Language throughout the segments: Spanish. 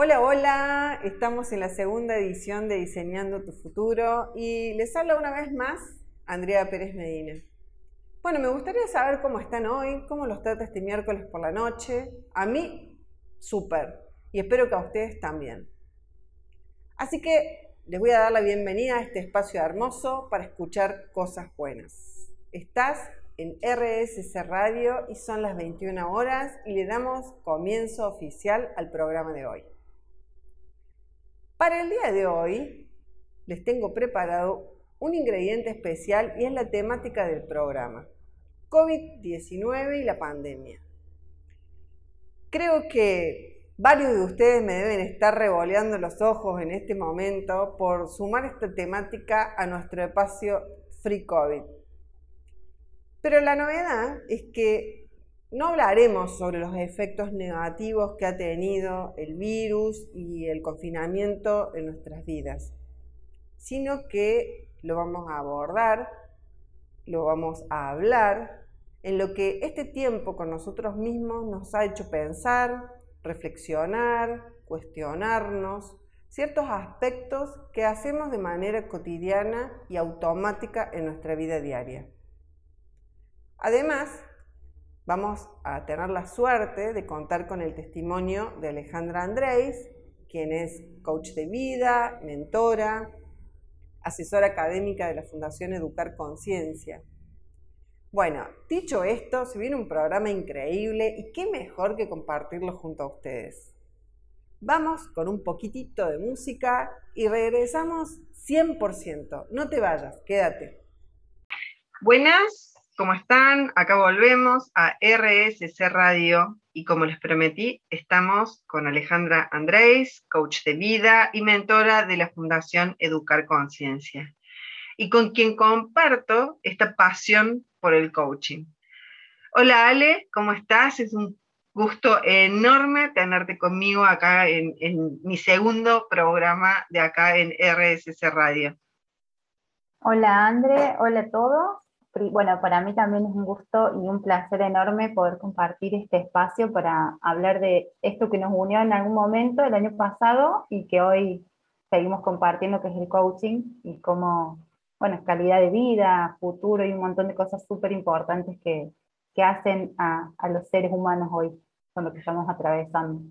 Hola, hola, estamos en la segunda edición de Diseñando tu Futuro y les habla una vez más Andrea Pérez Medina. Bueno, me gustaría saber cómo están hoy, cómo los trata este miércoles por la noche. A mí, súper, y espero que a ustedes también. Así que les voy a dar la bienvenida a este espacio hermoso para escuchar cosas buenas. Estás en RSC Radio y son las 21 horas y le damos comienzo oficial al programa de hoy. Para el día de hoy les tengo preparado un ingrediente especial y es la temática del programa, COVID-19 y la pandemia. Creo que varios de ustedes me deben estar revoleando los ojos en este momento por sumar esta temática a nuestro espacio Free COVID. Pero la novedad es que no hablaremos sobre los efectos negativos que ha tenido el virus y el confinamiento en nuestras vidas, sino que lo vamos a abordar, lo vamos a hablar en lo que este tiempo con nosotros mismos nos ha hecho pensar, reflexionar, cuestionarnos ciertos aspectos que hacemos de manera cotidiana y automática en nuestra vida diaria. Además, Vamos a tener la suerte de contar con el testimonio de Alejandra Andrés, quien es coach de vida, mentora, asesora académica de la Fundación Educar Conciencia. Bueno, dicho esto, se viene un programa increíble y qué mejor que compartirlo junto a ustedes. Vamos con un poquitito de música y regresamos 100%. No te vayas, quédate. Buenas, ¿Cómo están? Acá volvemos a RSC Radio y como les prometí, estamos con Alejandra Andrés, coach de vida y mentora de la Fundación Educar Conciencia, y con quien comparto esta pasión por el coaching. Hola Ale, ¿cómo estás? Es un gusto enorme tenerte conmigo acá en, mi segundo programa de acá en RSC Radio. Hola André, hola a todos bueno, para mí también es un gusto y un placer enorme poder compartir este espacio para hablar de esto que nos unió en algún momento el año pasado y que hoy seguimos compartiendo, que es el coaching y cómo, bueno, calidad de vida, futuro y un montón de cosas súper importantes que, que hacen a, a los seres humanos hoy con lo que estamos atravesando.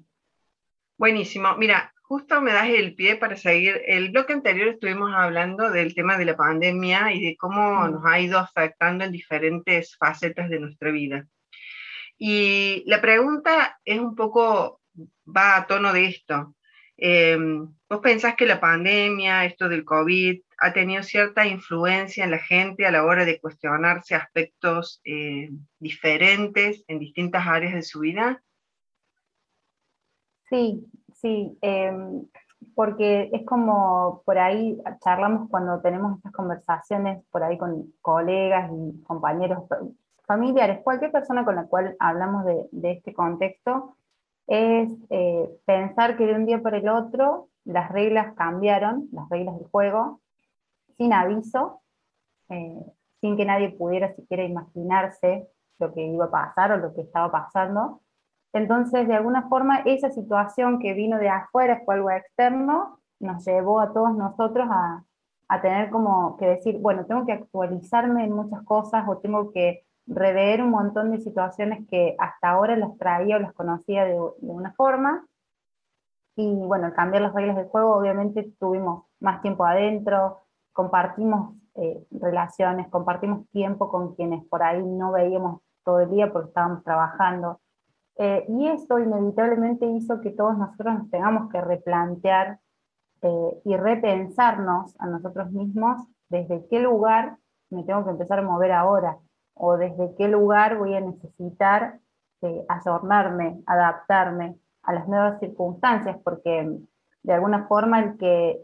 Buenísimo. Mira, Justo me das el pie para seguir. El bloque anterior estuvimos hablando del tema de la pandemia y de cómo mm. nos ha ido afectando en diferentes facetas de nuestra vida. Y la pregunta es un poco, va a tono de esto. Em, ¿Vos pensás que la pandemia, esto del COVID, ha tenido cierta influencia en la gente a la hora de cuestionarse aspectos eh, diferentes en distintas áreas de su vida? Sí, Sí, em, porque es como por ahí charlamos cuando tenemos estas conversaciones por ahí con colegas y compañeros familiares, cualquier persona con la cual hablamos de, este contexto, es eh, pensar que de un día para el otro las reglas cambiaron, las reglas del juego, sin aviso, eh, sin que nadie pudiera siquiera imaginarse lo que iba a pasar o lo que estaba pasando. Entonces, de alguna forma, esa situación que vino de afuera, fue algo externo, nos llevó a todos nosotros a, tener como que decir, bueno, tengo que actualizarme en muchas cosas o tengo que rever un montón de situaciones que hasta ahora las traía o las conocía de, una forma. Y bueno, al cambiar las reglas del juego, obviamente tuvimos más tiempo adentro, compartimos eh, relaciones, compartimos tiempo con quienes por ahí no veíamos todo el día porque estábamos trabajando. Eh, y esto inevitablemente hizo que todos nosotros nos tengamos que replantear eh, y repensarnos a nosotros mismos desde qué lugar me tengo que empezar a mover ahora, o desde qué lugar voy a necesitar eh, adaptarme a las nuevas circunstancias, porque de alguna forma el que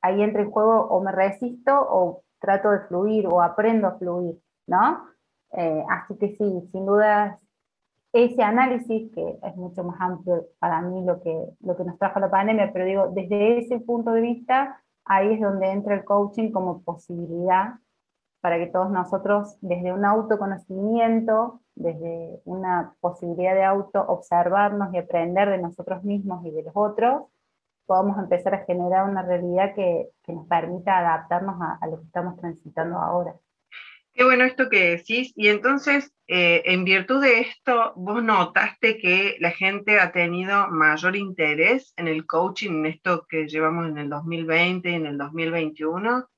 ahí entra el juego o me resisto o trato de fluir o aprendo a fluir, ¿no? Eh, así que sí, sin duda ese análisis, que es mucho más amplio para mí lo que, lo que nos trajo la pandemia, pero digo, desde ese punto de vista, ahí es donde entra el coaching como posibilidad para que todos nosotros, desde un autoconocimiento, desde una posibilidad de auto observarnos y aprender de nosotros mismos y de los otros, podamos empezar a generar una realidad que, nos permita adaptarnos a, lo que estamos transitando ahora. Qué bueno esto que decís. Y entonces, eh, en virtud de esto, vos notaste que la gente ha tenido mayor interés en el coaching, en esto que llevamos en el 2020 y en el 2021.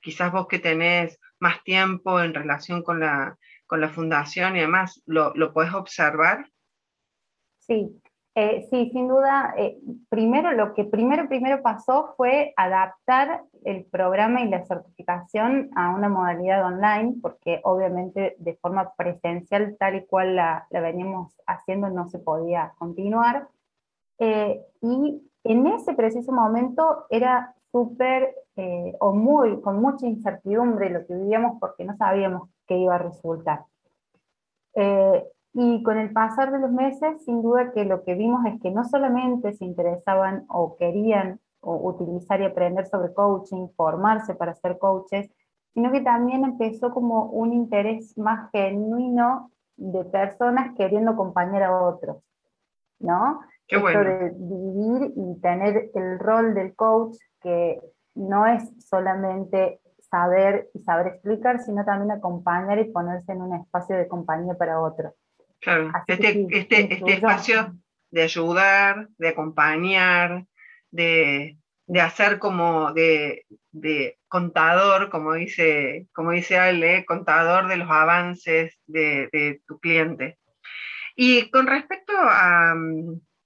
Quizás vos que tenés más tiempo en relación con la, con la fundación y además, ¿lo, lo podés observar? Sí, eh, sí, sin duda. Eh, primero, lo que primero, primero pasó fue adaptar el programa y la certificación a una modalidad online, porque obviamente de forma presencial, tal y cual la, la veníamos haciendo, no se podía continuar. Eh, y en ese preciso momento era súper o muy, con mucha incertidumbre lo que vivíamos porque no sabíamos qué iba a resultar. Y con el pasar de los meses, sin duda que lo que vimos es que no solamente se interesaban o querían utilizar y aprender sobre coaching, formarse para ser coaches, sino que también empezó como un interés más genuino de personas queriendo acompañar a otros, ¿no? Qué bueno. de vivir y tener el rol del coach que no es solamente saber y saber explicar, sino también acompañar y ponerse en un espacio de compañía para otros. Claro, este, este, este espacio de ayudar, de acompañar, de, hacer como de, contador, como dice, como dice Ale, contador de los avances de, tu cliente. Y con respecto a,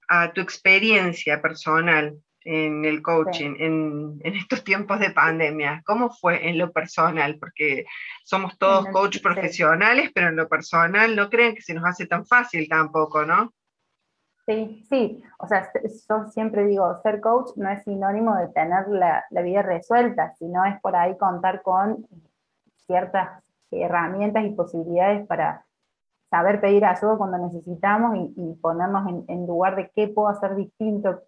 a tu experiencia personal, en el coaching, en, estos tiempos de pandemia? ¿Cómo fue en lo personal? Porque somos todos coach profesionales, pero en lo personal no creen que se nos hace tan fácil tampoco, ¿no? Sí, sí, o sea, yo siempre digo, ser coach no es sinónimo de tener la, vida resuelta, sino es por ahí contar con ciertas herramientas y posibilidades para saber pedir ayuda cuando necesitamos y, ponernos en, en, lugar de qué puedo hacer distinto,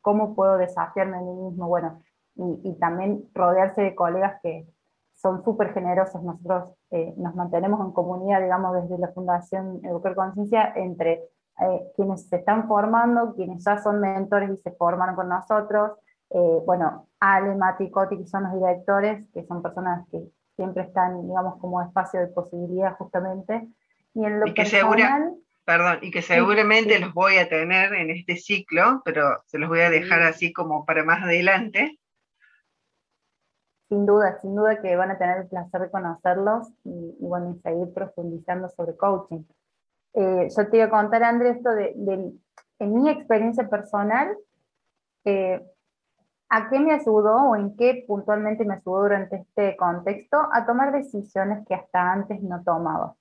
cómo puedo desafiarme a mí mismo, bueno, y, también rodearse de colegas que son súper generosos. Nosotros eh, nos mantenemos en comunidad, digamos, desde la Fundación Educar Conciencia, entre eh, quienes se están formando, quienes ya son mentores y se forman con nosotros, eh, bueno, Ale, Mati, Coti, que son los directores, que son personas que siempre están, digamos, como espacio de posibilidad justamente, y en lo y que Perdón, y que seguramente los voy a tener en este ciclo, pero se los voy a dejar así como para más adelante. Sin duda, sin duda que van a tener el placer de conocerlos y, bueno, seguir profundizando sobre coaching. Eh, yo te iba a contar, Andrés, esto de, en mi experiencia personal, eh, ¿a qué me ayudó o en qué puntualmente me ayudó durante este contexto a tomar decisiones que hasta antes no tomaba?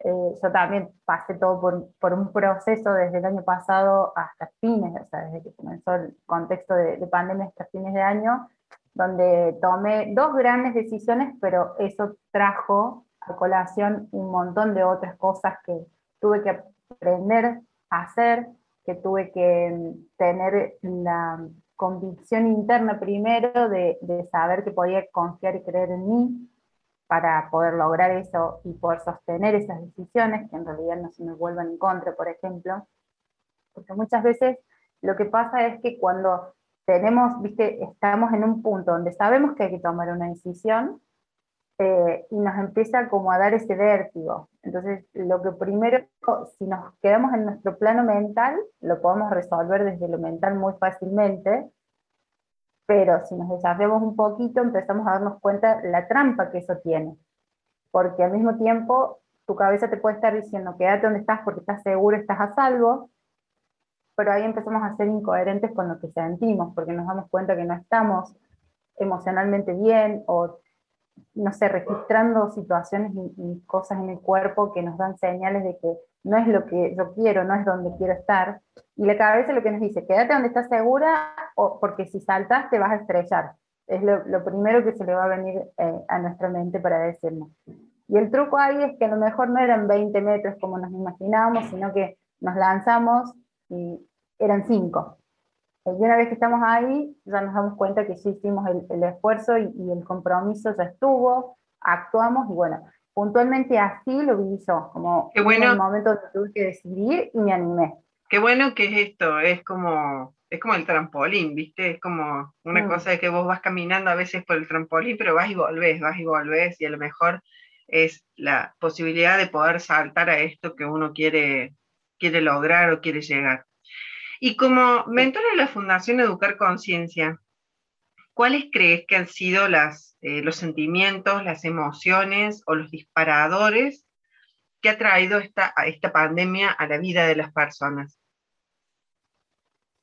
Eh, yo también pasé todo por, un proceso desde el año pasado hasta fines, o sea, desde que comenzó el contexto de, pandemia hasta fines de año, donde tomé dos grandes decisiones, pero eso trajo a colación un montón de otras cosas que tuve que aprender a hacer, que tuve que mm, tener la convicción interna primero de, de saber que podía confiar y creer en mí, para poder lograr eso y poder sostener esas decisiones, que en realidad no se me vuelvan en contra, por ejemplo. Porque muchas veces lo que pasa es que cuando tenemos, viste, estamos en un punto donde sabemos que hay que tomar una decisión eh, y nos empieza como a dar ese vértigo. Entonces, lo que primero, si nos quedamos en nuestro plano mental, lo podemos resolver desde lo mental muy fácilmente, pero si nos desafiamos un poquito empezamos a darnos cuenta la trampa que eso tiene, porque al mismo tiempo tu cabeza te puede estar diciendo quédate donde estás porque estás seguro, estás a salvo, pero ahí empezamos a ser incoherentes con lo que sentimos, porque nos damos cuenta que no estamos emocionalmente bien o no sé, registrando situaciones y, cosas en el cuerpo que nos dan señales de que no es lo que yo quiero, no es donde quiero estar. Y la cabeza lo que nos dice, quédate donde estás segura, o porque si saltas te vas a estrellar. Es lo, primero que se le va a venir eh, a nuestra mente para decirnos. Y el truco ahí es que a lo mejor no eran 20 metros como nos imaginábamos, sino que nos lanzamos y eran 5. Y una vez que estamos ahí, ya nos damos cuenta que sí hicimos el, esfuerzo y, el compromiso ya estuvo, actuamos y bueno, puntualmente así lo vi yo, como en el momento donde tuve que decidir y me animé. Qué bueno que es esto, es como es como el trampolín, ¿viste? Es como una mm. cosa de que vos vas caminando a veces por el trampolín, pero vas y volvés, vas y volvés, y a lo mejor es la posibilidad de poder saltar a esto que uno quiere, quiere lograr o quiere llegar. Y como mentor de la Fundación Educar Conciencia, ¿cuáles crees que han sido eh, los sentimientos, las emociones o los disparadores que ha traído esta, esta pandemia a la vida de las personas?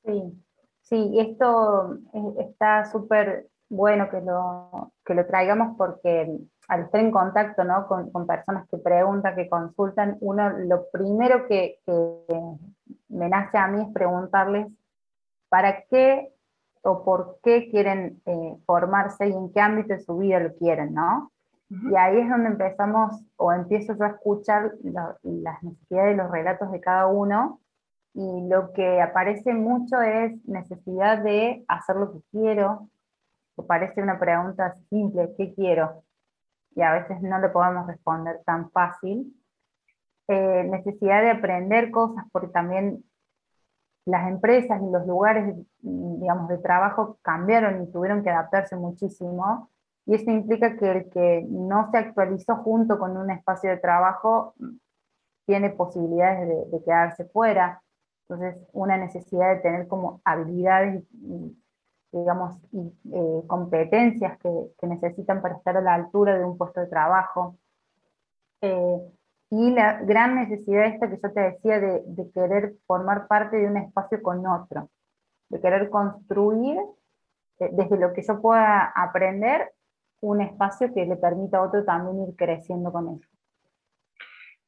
Sí, sí, esto eh, está súper bueno que lo, que lo traigamos porque al estar en contacto ¿no? con, personas que preguntan, que consultan, uno lo primero que, me nace a mí es preguntarles para qué o por qué quieren eh, formarse y en qué ámbito de su vida lo quieren, ¿no? Y ahí es donde empezamos, o empiezo yo a escuchar las necesidades y los relatos de cada uno, y lo que aparece mucho es necesidad de hacer lo que quiero, que parece una pregunta simple, ¿qué quiero? Y a veces no le podemos responder tan fácil. Eh, necesidad de aprender cosas, porque también las empresas y los lugares, digamos, de trabajo cambiaron y tuvieron que adaptarse muchísimo. Y eso implica que el que no se actualizó junto con un espacio de trabajo tiene posibilidades de, quedarse fuera. Entonces, una necesidad de tener como habilidades, digamos, y eh, competencias que, que, necesitan para estar a la altura de un puesto de trabajo. Eh, y la gran necesidad esta que yo te decía de, querer formar parte de un espacio con otro, de querer construir eh, desde lo que yo pueda aprender un espacio que le permita a otro también ir creciendo con eso.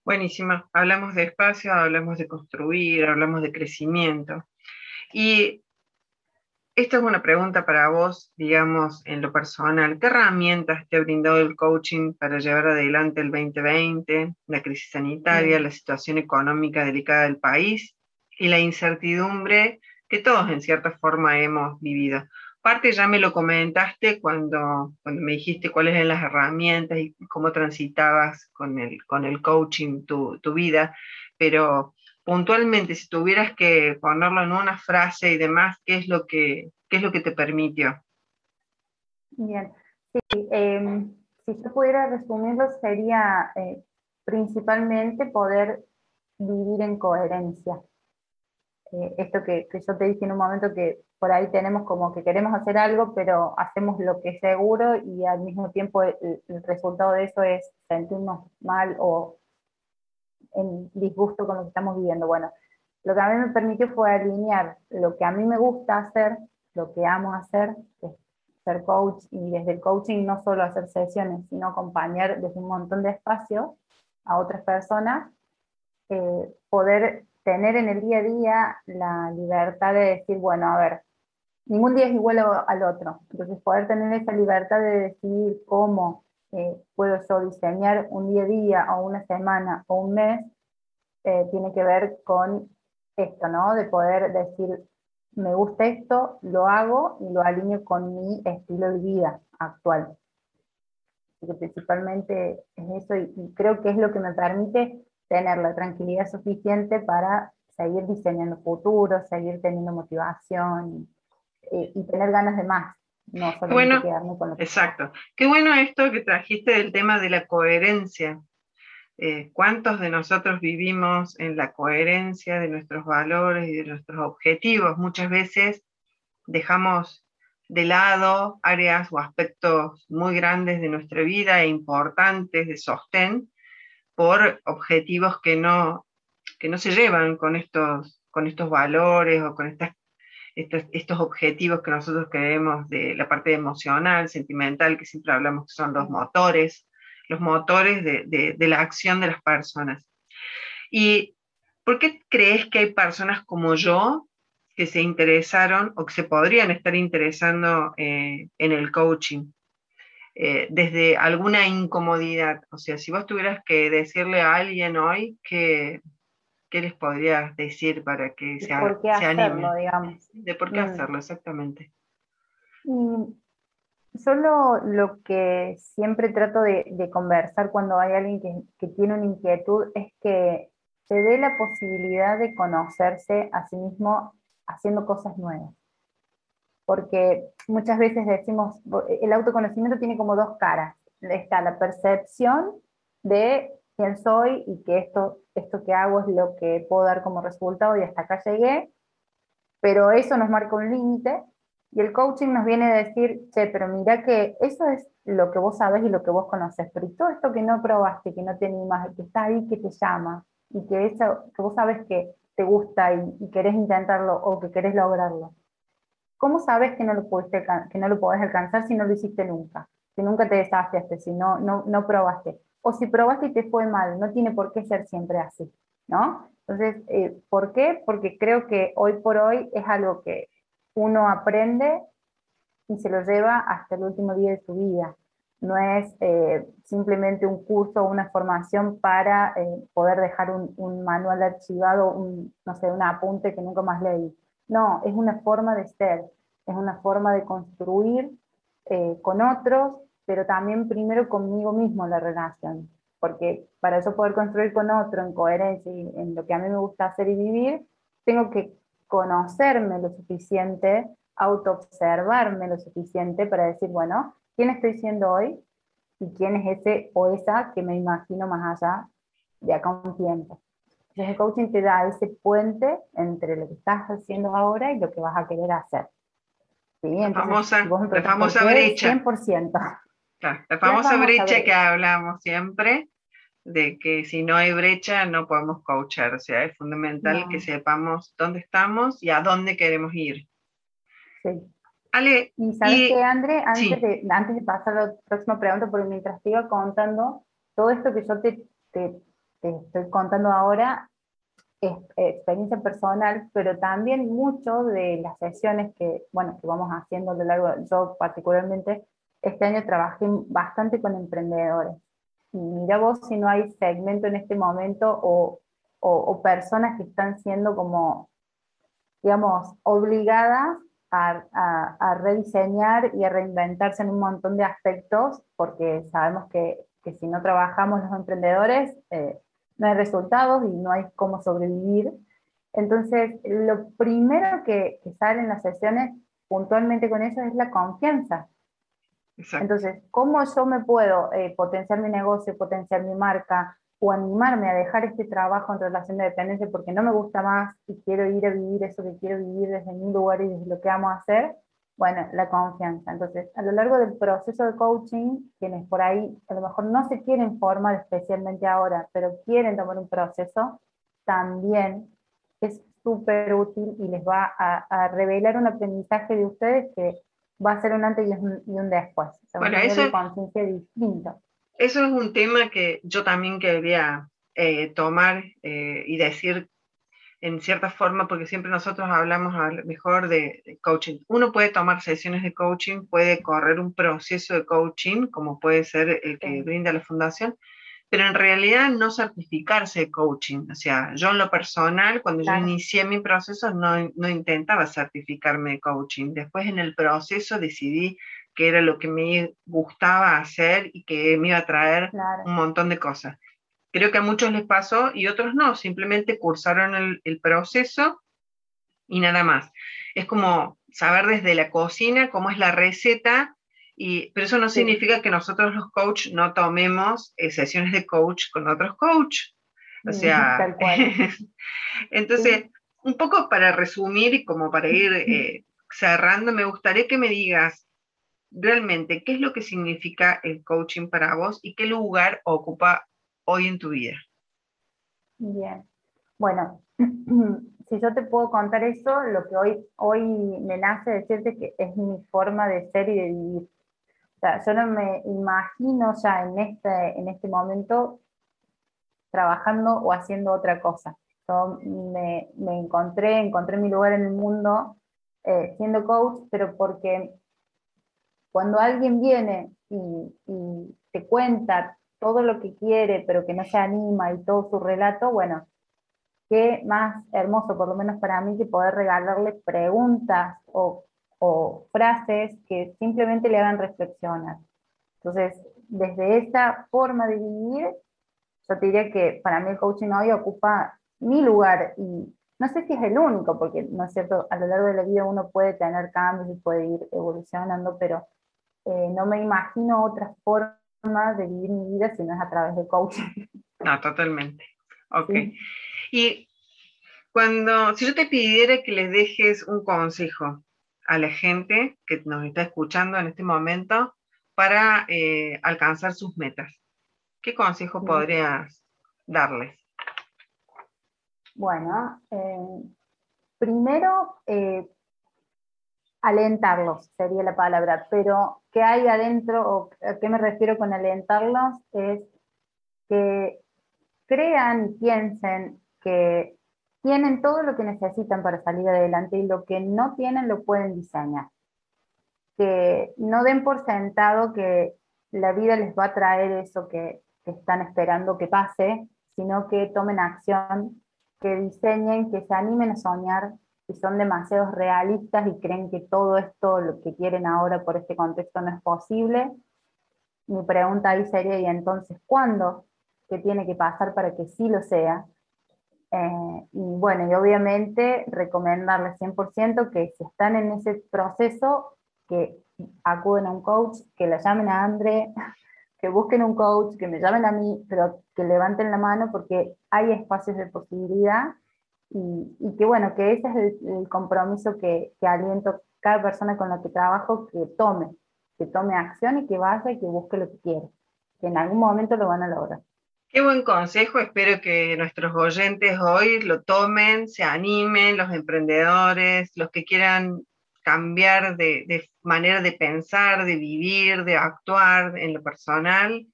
Buenísima. Hablamos de espacio, hablamos de construir, hablamos de crecimiento. Y esta es una pregunta para vos, digamos, en lo personal. ¿Qué herramientas te ha brindado el coaching para llevar adelante el 2020, la crisis sanitaria, la situación económica delicada del país y la incertidumbre que todos en cierta forma hemos vivido? Parte ya me lo comentaste cuando, cuando me dijiste cuáles eran las herramientas y cómo transitabas con el, con el coaching tu, tu vida, pero puntualmente, si tuvieras que ponerlo en una frase y demás, ¿qué es lo que, es lo que te permitió? Bien, sí, em, si yo pudiera resumirlo, sería eh, principalmente poder vivir en coherencia. Eh, esto que, yo te dije en un momento que por ahí tenemos como que queremos hacer algo, pero hacemos lo que es seguro y al mismo tiempo el resultado de eso es sentirnos mal o en disgusto con lo que estamos viviendo. Bueno, lo que a mí me permitió fue alinear lo que a mí me gusta hacer, lo que amo hacer, que es ser coach, y desde el coaching no solo hacer sesiones, sino acompañar desde un montón de espacios a otras personas, eh, poder tener en el día a día la libertad de decir, bueno, a ver, ningún día es igual al otro. Entonces, poder tener esa libertad de decidir cómo eh, puedo yo diseñar un día a día o una semana o un mes, eh, tiene que ver con esto, ¿no? De poder decir, me gusta esto, lo hago y lo alineo con mi estilo de vida actual. Así que principalmente es eso y, creo que es lo que me permite tener la tranquilidad suficiente para seguir diseñando futuro, seguir teniendo motivación y, y tener ganas de más bueno, Exacto. Qué bueno esto que trajiste del tema de la coherencia. Eh, ¿Cuántos de nosotros vivimos en la coherencia de nuestros valores y de nuestros objetivos? Muchas veces dejamos de lado áreas o aspectos muy grandes de nuestra vida e importantes de sostén por objetivos que no, que no se llevan con estos, con estos valores o con estas estos, objetivos que nosotros creemos de la parte emocional, sentimental, que siempre hablamos que son los motores, los motores de, de, la acción de las personas. ¿Y por qué crees que hay personas como yo que se interesaron o que se podrían estar interesando eh, en el coaching? Eh, desde alguna incomodidad. O sea, si vos tuvieras que decirle a alguien hoy que ¿qué les podrías decir para que se, por qué hacerlo, digamos. De por qué mm. hacerlo, exactamente. solo lo que siempre trato de, conversar cuando hay alguien que, tiene una inquietud es que se dé la posibilidad de conocerse a sí mismo haciendo cosas nuevas. Porque muchas veces decimos, el autoconocimiento tiene como dos caras. Está la percepción de quién soy y que esto, esto que hago es lo que puedo dar como resultado y hasta acá llegué, pero eso nos marca un límite y el coaching nos viene a decir, che, pero mira que eso es lo que vos sabes y lo que vos conoces, pero todo esto que no probaste, que no te animas, que está ahí, que te llama, y que, eso, que vos sabes que te gusta y, querés intentarlo o que querés lograrlo. ¿Cómo sabes que no, lo pudiste, que no lo podés alcanzar si no lo hiciste nunca? Si nunca te desafiaste, si no, no, no probaste. O si probaste y te fue mal, no tiene por qué ser siempre así, ¿no? Entonces, eh, ¿por qué? Porque creo que hoy por hoy es algo que uno aprende y se lo lleva hasta el último día de su vida. No es eh, simplemente un curso o una formación para eh, poder dejar un, manual archivado, un, no sé, un apunte que nunca más leí. No, es una forma de ser, es una forma de construir eh, con otros, pero también primero conmigo mismo la relación. Porque para eso poder construir con otro en coherencia y en lo que a mí me gusta hacer y vivir, tengo que conocerme lo suficiente, autoobservarme lo suficiente para decir, bueno, ¿quién estoy siendo hoy? ¿Y quién es ese o esa que me imagino más allá de acá un tiempo? Entonces el coaching te da ese puente entre lo que estás haciendo ahora y lo que vas a querer hacer. ¿Sí? la famosa, la famosa brecha. 100%. La famosa brecha que hablamos siempre, de que si no hay brecha no podemos coachar, o sea, es fundamental que sepamos dónde estamos y a dónde queremos ir. Sí. Ale, y sabes que, André, antes, de, antes de pasar a la próxima pregunta, porque mientras te iba contando, todo esto que yo te, te, estoy contando ahora es experiencia personal, pero también mucho de las sesiones que, bueno, que vamos haciendo a lo largo, yo particularmente este año trabajé bastante con emprendedores mira vos si no hay segmento en este momento o, personas que están siendo como, digamos, obligadas a, rediseñar y a reinventarse en un montón de aspectos, porque sabemos que, si no trabajamos los emprendedores, eh, no hay resultados y no hay cómo sobrevivir. Entonces, lo primero que, que sale en las sesiones puntualmente con eso es la confianza. Entonces, ¿cómo yo me puedo eh, potenciar mi negocio, potenciar mi marca o animarme a dejar este trabajo en relación de dependencia porque no me gusta más y quiero ir a vivir eso que quiero vivir desde mi lugar y desde lo que vamos a hacer? Bueno, la confianza. Entonces, a lo largo del proceso de coaching, quienes por ahí a lo mejor no se quieren formar especialmente ahora, pero quieren tomar un proceso, también es súper útil y les va a, a revelar un aprendizaje de ustedes que va a ser un antes y un, después. bueno, eso, Eso es un tema que yo también quería eh, tomar eh, y decir en cierta forma, porque siempre nosotros hablamos a mejor de, coaching. Uno puede tomar sesiones de coaching, puede correr un proceso de coaching, como puede ser el que brinda la fundación, pero en realidad no certificarse de coaching. O sea, yo en lo personal, cuando yo inicié mi proceso, no, no, intentaba certificarme de coaching. Después en el proceso decidí que era lo que me gustaba hacer y que me iba a traer un montón de cosas. Creo que a muchos les pasó y otros no, simplemente cursaron el, el proceso y nada más. Es como saber desde la cocina cómo es la receta pero eso no significa que nosotros los coach no tomemos eh, sesiones de coach con otros coach. O sea, entonces, un poco para resumir y como para ir eh, cerrando, me gustaría que me digas realmente qué es lo que significa el coaching para vos y qué lugar ocupa hoy en tu vida. Bien, bueno, si yo te puedo contar eso, lo que hoy, hoy me nace decirte que es mi forma de ser y de vivir yo no me imagino ya en este, en este momento trabajando o haciendo otra cosa. Yo me, encontré, encontré mi lugar en el mundo eh, siendo coach, pero porque cuando alguien viene y, y, te cuenta todo lo que quiere, pero que no se anima y todo su relato, bueno, qué más hermoso, por lo menos para mí, que poder regalarle preguntas o o frases que simplemente le hagan reflexionar. Entonces, desde esa forma de vivir, yo te diría que para mí el coaching hoy ocupa mi lugar y no sé si es el único, porque no es cierto, a lo largo de la vida uno puede tener cambios y puede ir evolucionando, pero eh, no me imagino otra forma de vivir mi vida si no es a través de coaching. No, totalmente. Ok. Y cuando, si yo te pidiera que les dejes un consejo a la gente que nos está escuchando en este momento para eh, alcanzar sus metas, ¿qué consejo podrías darles? Bueno, eh, primero, eh, alentarlos sería la palabra, pero ¿qué hay adentro o a qué me refiero con alentarlos? Es que crean y piensen que tienen todo lo que necesitan para salir adelante y lo que no tienen lo pueden diseñar. Que no den por sentado que la vida les va a traer eso que, que están esperando que pase, sino que tomen acción, que diseñen, que se animen a soñar, que son demasiado realistas y creen que todo esto, lo que quieren ahora por este contexto no es posible. Mi pregunta ahí sería, ¿y entonces cuándo? ¿Qué tiene que pasar para que sí lo sea? Eh, y bueno, y obviamente recomendarles 100% que si están en ese proceso, que acuden a un coach, que la llamen a André, que busquen un coach, que me llamen a mí, pero que levanten la mano porque hay espacios de posibilidad y, y que bueno, que ese es el, compromiso que, que, aliento cada persona con la que trabajo que tome, que tome acción y que vaya y que busque lo que quiere, que en algún momento lo van a lograr. Qué buen consejo, espero que nuestros oyentes hoy lo tomen, se animen, los emprendedores, los que quieran cambiar de, manera de pensar, de vivir, de actuar en lo personal.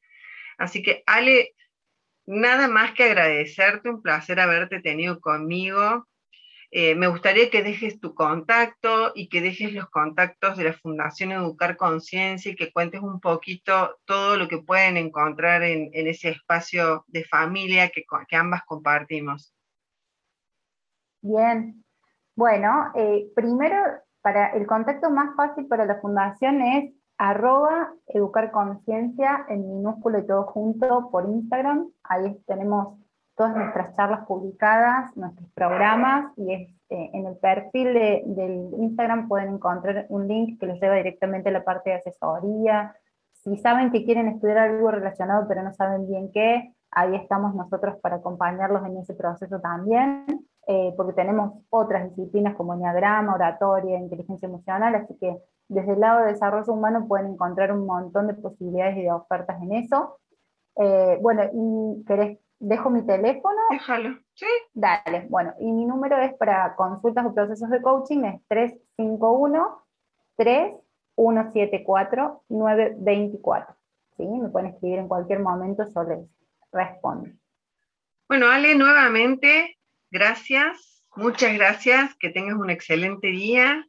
Así que Ale, nada más que agradecerte, un placer haberte tenido conmigo. Eh, me gustaría que dejes tu contacto y que dejes los contactos de la Fundación Educar Conciencia y que cuentes un poquito todo lo que pueden encontrar en, ese espacio de familia que, ambas compartimos. Bien, bueno, eh, primero, para el contacto más fácil para la Fundación es arroba educar conciencia en minúsculo y todo junto por Instagram. Ahí tenemos todas nuestras charlas publicadas, nuestros programas, y eh, en el perfil de, del Instagram pueden encontrar un link que les lleva directamente a la parte de asesoría. Si saben que quieren estudiar algo relacionado pero no saben bien qué, ahí estamos nosotros para acompañarlos en ese proceso también, eh, porque tenemos otras disciplinas como enneagrama, oratoria, inteligencia emocional, así que desde el lado de desarrollo humano pueden encontrar un montón de posibilidades y de ofertas en eso. Eh, bueno, y querés, dejo mi teléfono. Déjalo, sí. Dale, bueno, y mi número es para consultas o procesos de coaching, es 351 3174 924. ¿Sí? Me pueden escribir en cualquier momento, yo les respondo. Bueno, Ale, nuevamente, gracias, muchas gracias, que tengas un excelente día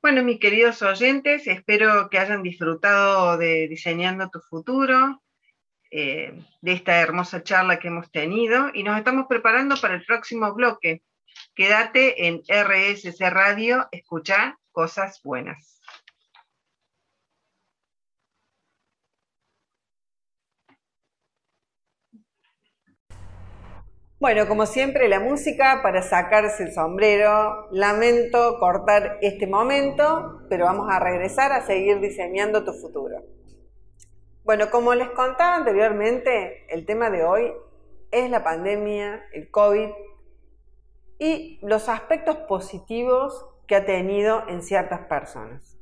bueno, mis queridos oyentes, espero que hayan disfrutado de Diseñando tu futuro, eh, de esta hermosa charla que hemos tenido y nos estamos preparando para el próximo bloque. Quédate en RSC Radio, escucha cosas buenas. Bueno, como siempre, la música para sacarse el sombrero. Lamento cortar este momento, pero vamos a regresar a seguir diseñando tu futuro. Bueno, como les contaba anteriormente, el tema de hoy es la pandemia, el COVID y los aspectos positivos que ha tenido en ciertas personas.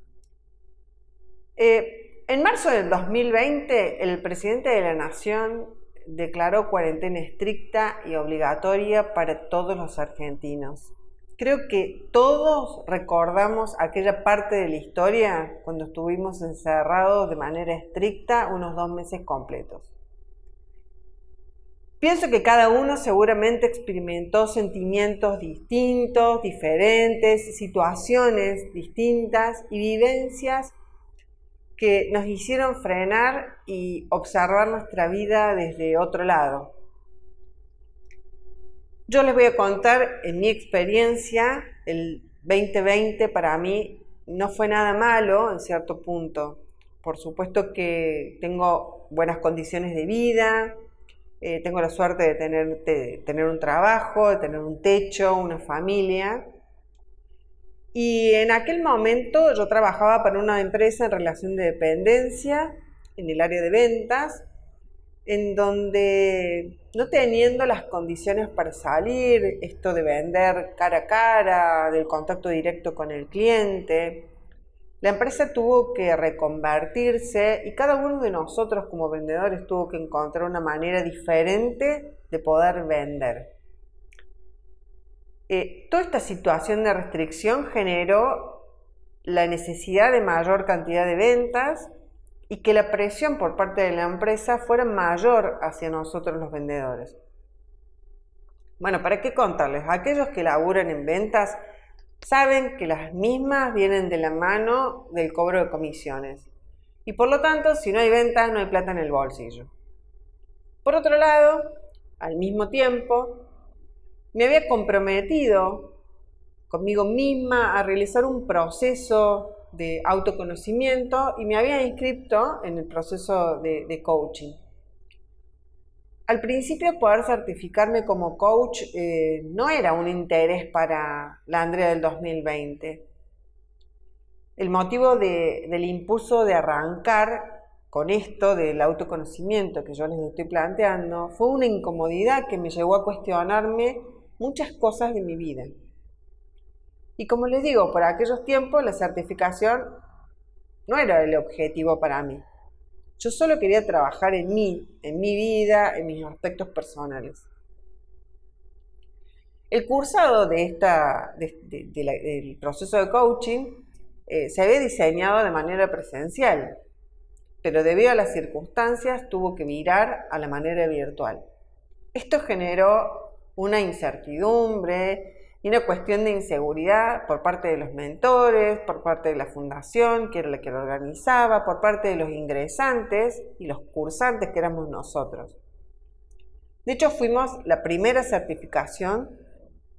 Eh, en marzo del 2020, el presidente de la Nación declaró cuarentena estricta y obligatoria para todos los argentinos. Creo que todos recordamos aquella parte de la historia cuando estuvimos encerrados de manera estricta unos dos meses completos. Pienso que cada uno seguramente experimentó sentimientos distintos, diferentes, situaciones distintas y vivencias que nos hicieron frenar y observar nuestra vida desde otro lado. Yo les voy a contar en mi experiencia, el 2020 para mí no fue nada malo en cierto punto. Por supuesto que tengo buenas condiciones de vida, eh, tengo la suerte de tener, de tener un trabajo, de tener un techo, una familia. Y en aquel momento yo trabajaba para una empresa en relación de dependencia en el área de ventas, en donde no teniendo las condiciones para salir, esto de vender cara a cara, del contacto directo con el cliente, la empresa tuvo que reconvertirse y cada uno de nosotros como vendedores tuvo que encontrar una manera diferente de poder vender. Eh, toda esta situación de restricción generó la necesidad de mayor cantidad de ventas y que la presión por parte de la empresa fuera mayor hacia nosotros los vendedores. Bueno, ¿para qué contarles? Aquellos que laburan en ventas saben que las mismas vienen de la mano del cobro de comisiones. Y por lo tanto, si no hay ventas, no hay plata en el bolsillo. Por otro lado, al mismo tiempo, me había comprometido conmigo misma a realizar un proceso de autoconocimiento y me había inscrito en el proceso de, coaching. Al principio poder certificarme como coach eh, no era un interés para la Andrea del 2020. El motivo del impulso de arrancar con esto del autoconocimiento que yo les estoy planteando fue una incomodidad que me llevó a cuestionarme muchas cosas de mi vida. Y como les digo, por aquellos tiempos la certificación no era el objetivo para mí. Yo solo quería trabajar en mí, en mi vida, en mis aspectos personales. El cursado de esta, del proceso de coaching eh, se había diseñado de manera presencial, pero debido a las circunstancias tuvo que mirar a la manera virtual. Esto generó una incertidumbre, y una cuestión de inseguridad por parte de los mentores, por parte de la fundación, que era la que lo organizaba, por parte de los ingresantes y los cursantes, que éramos nosotros. De hecho, fuimos la primera certificación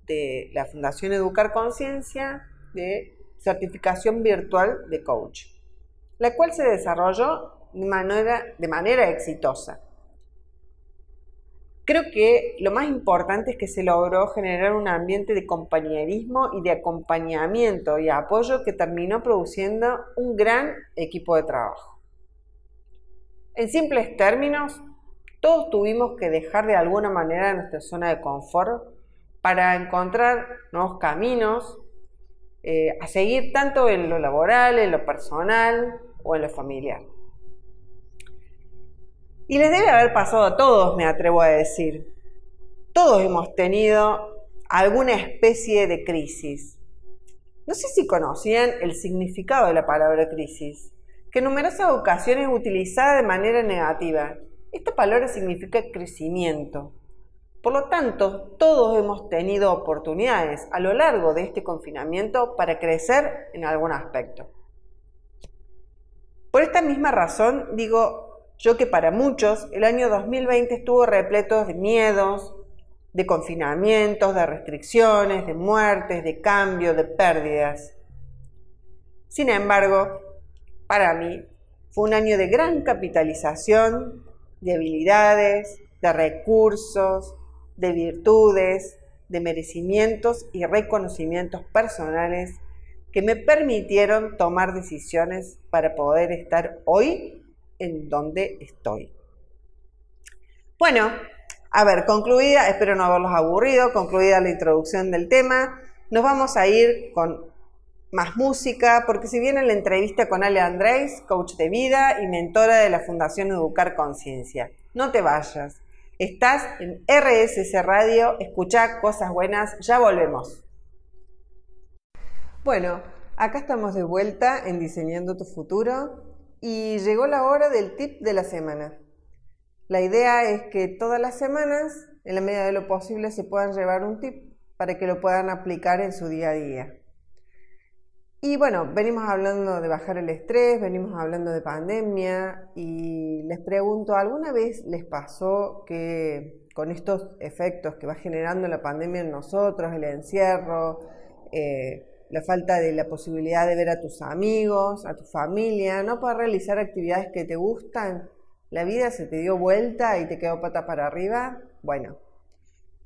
de la Fundación Educar Conciencia de certificación virtual de coach, la cual se desarrolló de manera, de manera exitosa. Creo que lo más importante es que se logró generar un ambiente de compañerismo y de acompañamiento y apoyo que terminó produciendo un gran equipo de trabajo. En simples términos, todos tuvimos que dejar de alguna manera nuestra zona de confort para encontrar nuevos caminos, eh, a seguir tanto en lo laboral, en lo personal o en lo familiar. Y les debe haber pasado a todos, me atrevo a decir. Todos hemos tenido alguna especie de crisis. No sé si conocían el significado de la palabra crisis, que en numerosas ocasiones es utilizada de manera negativa. Esta palabra significa crecimiento. Por lo tanto, todos hemos tenido oportunidades a lo largo de este confinamiento para crecer en algún aspecto. Por esta misma razón digo, yo que para muchos el año 2020 estuvo repleto de miedos, de confinamientos, de restricciones, de muertes, de cambio, de pérdidas. Sin embargo, para mí fue un año de gran capitalización, de habilidades, de recursos, de virtudes, de merecimientos y reconocimientos personales que me permitieron tomar decisiones para poder estar hoy en donde estoy. Bueno, a ver, concluida, espero no haberlos aburrido, concluida la introducción del tema, nos vamos a ir con más música, porque si viene la entrevista con Ale Andrés, coach de vida y mentora de la Fundación Educar Conciencia. No te vayas. Estás en RSS Radio, escucha cosas buenas, ya volvemos. Bueno, acá estamos de vuelta en Diseñando tu Futuro y llegó la hora del tip de la semana. La idea es que todas las semanas, en la medida de lo posible, se puedan llevar un tip para que lo puedan aplicar en su día a día. Y bueno, venimos hablando de bajar el estrés, venimos hablando de pandemia y les pregunto, ¿alguna vez les pasó que con estos efectos que va generando la pandemia en nosotros, el encierro, eh, la falta de la posibilidad de ver a tus amigos, a tu familia, no poder realizar actividades que te gustan, la vida se te dio vuelta y te quedó pata para arriba, bueno,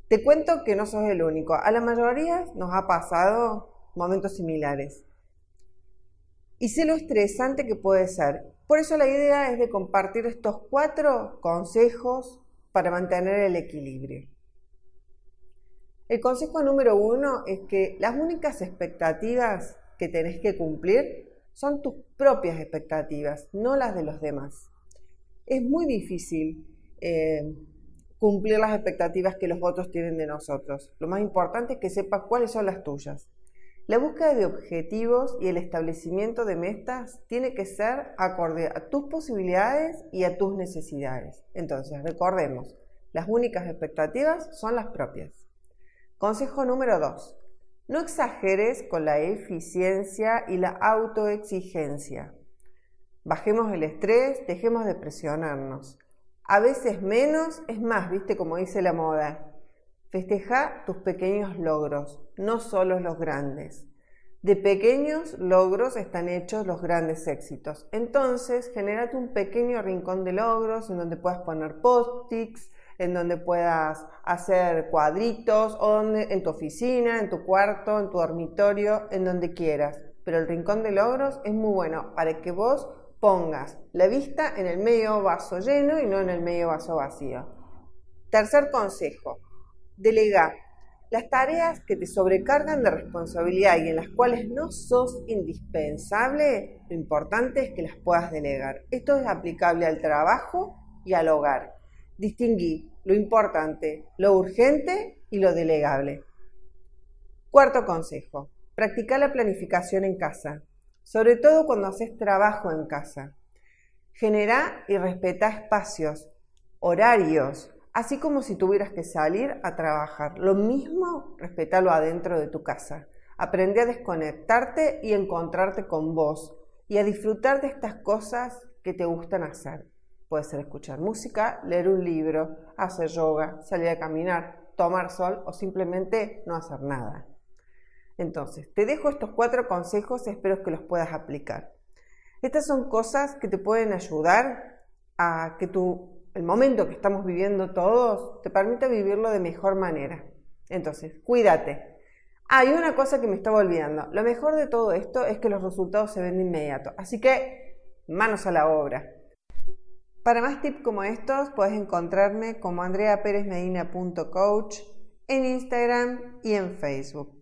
te cuento que no sos el único. A la mayoría nos ha pasado momentos similares. Y sé lo estresante que puede ser. Por eso la idea es de compartir estos cuatro consejos para mantener el equilibrio. El consejo número uno es que las únicas expectativas que tenés que cumplir son tus propias expectativas, no las de los demás. Es muy difícil eh, cumplir las expectativas que los otros tienen de nosotros. Lo más importante es que sepas cuáles son las tuyas. La búsqueda de objetivos y el establecimiento de metas tiene que ser acorde a tus posibilidades y a tus necesidades. Entonces, recordemos, las únicas expectativas son las propias. Consejo número 2. No exageres con la eficiencia y la autoexigencia. Bajemos el estrés, dejemos de presionarnos. A veces menos es más, viste como dice la moda. Festeja tus pequeños logros, no solo los grandes. De pequeños logros están hechos los grandes éxitos. Entonces, genérate un pequeño rincón de logros en donde puedas poner post-its, en donde puedas hacer cuadritos, o donde, en tu oficina, en tu cuarto, en tu dormitorio, en donde quieras. Pero el rincón de logros es muy bueno para que vos pongas la vista en el medio vaso lleno y no en el medio vaso vacío. Tercer consejo, delega. Las tareas que te sobrecargan de responsabilidad y en las cuales no sos indispensable, lo importante es que las puedas delegar. Esto es aplicable al trabajo y al hogar. Distinguí lo importante, lo urgente y lo delegable. Cuarto consejo, practica la planificación en casa sobre todo cuando haces trabajo en casa. Genera y respeta espacios, horarios, así como si tuvieras que salir a trabajar. Lo mismo, respetalo adentro de tu casa. Aprende a desconectarte y encontrarte con vos y a disfrutar de estas cosas que te gustan hacer. Puede ser escuchar música, leer un libro, hacer yoga, salir a caminar, tomar sol o simplemente no hacer nada. Entonces, te dejo estos cuatro consejos, espero que los puedas aplicar. Estas son cosas que te pueden ayudar a que tu, el momento que estamos viviendo todos te permita vivirlo de mejor manera. Entonces, cuídate. Hay una cosa que me estaba olvidando. Lo mejor de todo esto es que los resultados se ven de inmediato. Así que, manos a la obra. Para más tips como estos, puedes encontrarme como andreaperezmedina.coach en Instagram y en Facebook.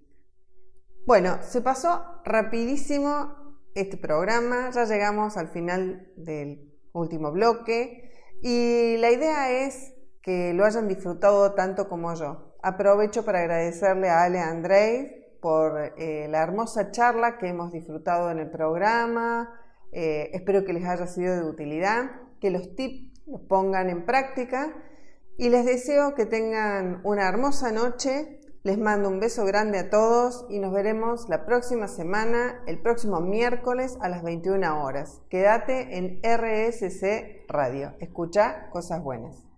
Bueno, se pasó rapidísimo este programa, ya llegamos al final del último bloque y la idea es que lo hayan disfrutado tanto como yo. Aprovecho para agradecerle a Ale Andrei por eh, la hermosa charla que hemos disfrutado en el programa. Eh, espero que les haya sido de utilidad, que los tips los pongan en práctica y les deseo que tengan una hermosa noche les mando un beso grande a todos y nos veremos la próxima semana, el próximo miércoles a las 21 horas. Quédate en RSC Radio. Escucha cosas buenas.